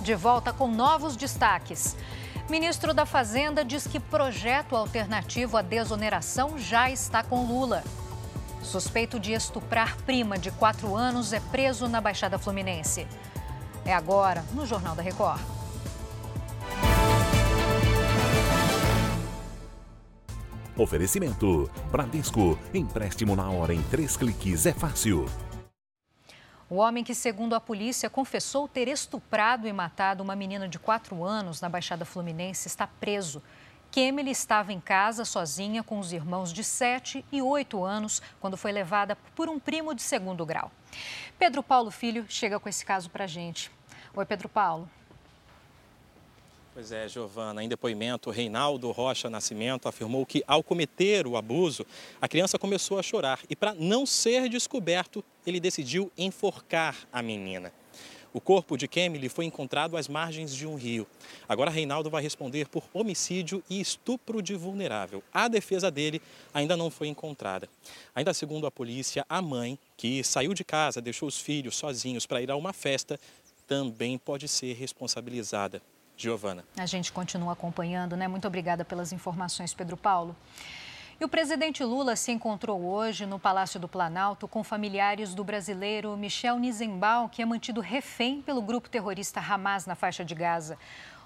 de volta com novos destaques. Ministro da Fazenda diz que projeto alternativo à desoneração já está com Lula. Suspeito de estuprar prima de quatro anos é preso na Baixada Fluminense. É agora, no Jornal da Record. Oferecimento: Bradesco. Empréstimo na hora em três cliques é fácil. O homem que, segundo a polícia, confessou ter estuprado e matado uma menina de 4 anos na Baixada Fluminense está preso. Kemily estava em casa sozinha com os irmãos de 7 e 8 anos quando foi levada por um primo de segundo grau. Pedro Paulo Filho chega com esse caso para gente. Oi, Pedro Paulo. Pois é, Giovana, em depoimento, Reinaldo Rocha Nascimento afirmou que, ao cometer o abuso, a criança começou a chorar e, para não ser descoberto, ele decidiu enforcar a menina. O corpo de Kemily foi encontrado às margens de um rio. Agora, Reinaldo vai responder por homicídio e estupro de vulnerável. A defesa dele ainda não foi encontrada. Ainda segundo a polícia, a mãe, que saiu de casa, deixou os filhos sozinhos para ir a uma festa, também pode ser responsabilizada. Giovana. A gente continua acompanhando, né? Muito obrigada pelas informações, Pedro Paulo. E o presidente Lula se encontrou hoje no Palácio do Planalto com familiares do brasileiro Michel Nizenbaum, que é mantido refém pelo grupo terrorista Hamas na faixa de Gaza.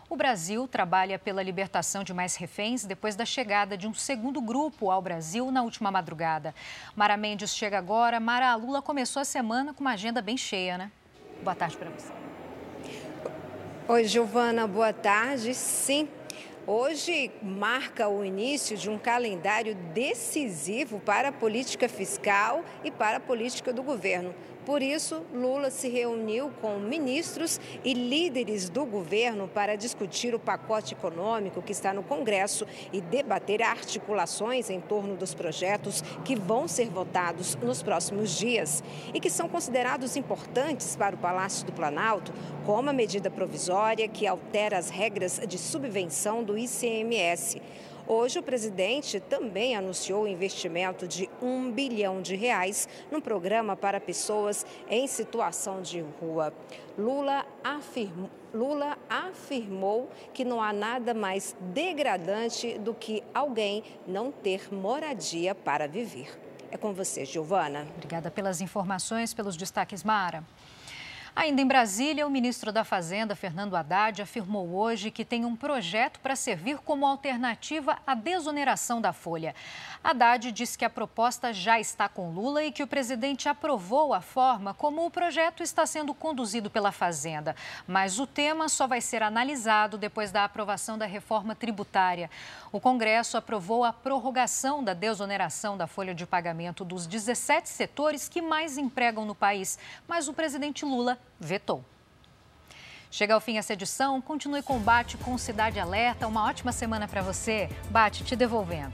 O Brasil trabalha pela libertação de mais reféns depois da chegada de um segundo grupo ao Brasil na última madrugada. Mara Mendes chega agora. Mara, Lula começou a semana com uma agenda bem cheia, né? Boa tarde para você. Oi, Giovana, boa tarde. Sim, hoje marca o início de um calendário decisivo para a política fiscal e para a política do governo. Por isso, Lula se reuniu com ministros e líderes do governo para discutir o pacote econômico que está no Congresso e debater articulações em torno dos projetos que vão ser votados nos próximos dias e que são considerados importantes para o Palácio do Planalto, como a medida provisória que altera as regras de subvenção do ICMS. Hoje, o presidente também anunciou o investimento de um bilhão de reais num programa para pessoas em situação de rua. Lula Lula afirmou que não há nada mais degradante do que alguém não ter moradia para viver. É com você, Giovana. Obrigada pelas informações, pelos destaques, Mara. Ainda em Brasília, o ministro da Fazenda, Fernando Haddad, afirmou hoje que tem um projeto para servir como alternativa à desoneração da folha. Haddad disse que a proposta já está com Lula e que o presidente aprovou a forma como o projeto está sendo conduzido pela Fazenda. Mas o tema só vai ser analisado depois da aprovação da reforma tributária. O Congresso aprovou a prorrogação da desoneração da folha de pagamento dos 17 setores que mais empregam no país. Mas o presidente Lula vetou. Chega ao fim essa edição. Continue com o Bate com Cidade Alerta. Uma ótima semana para você. Bate, te devolvendo.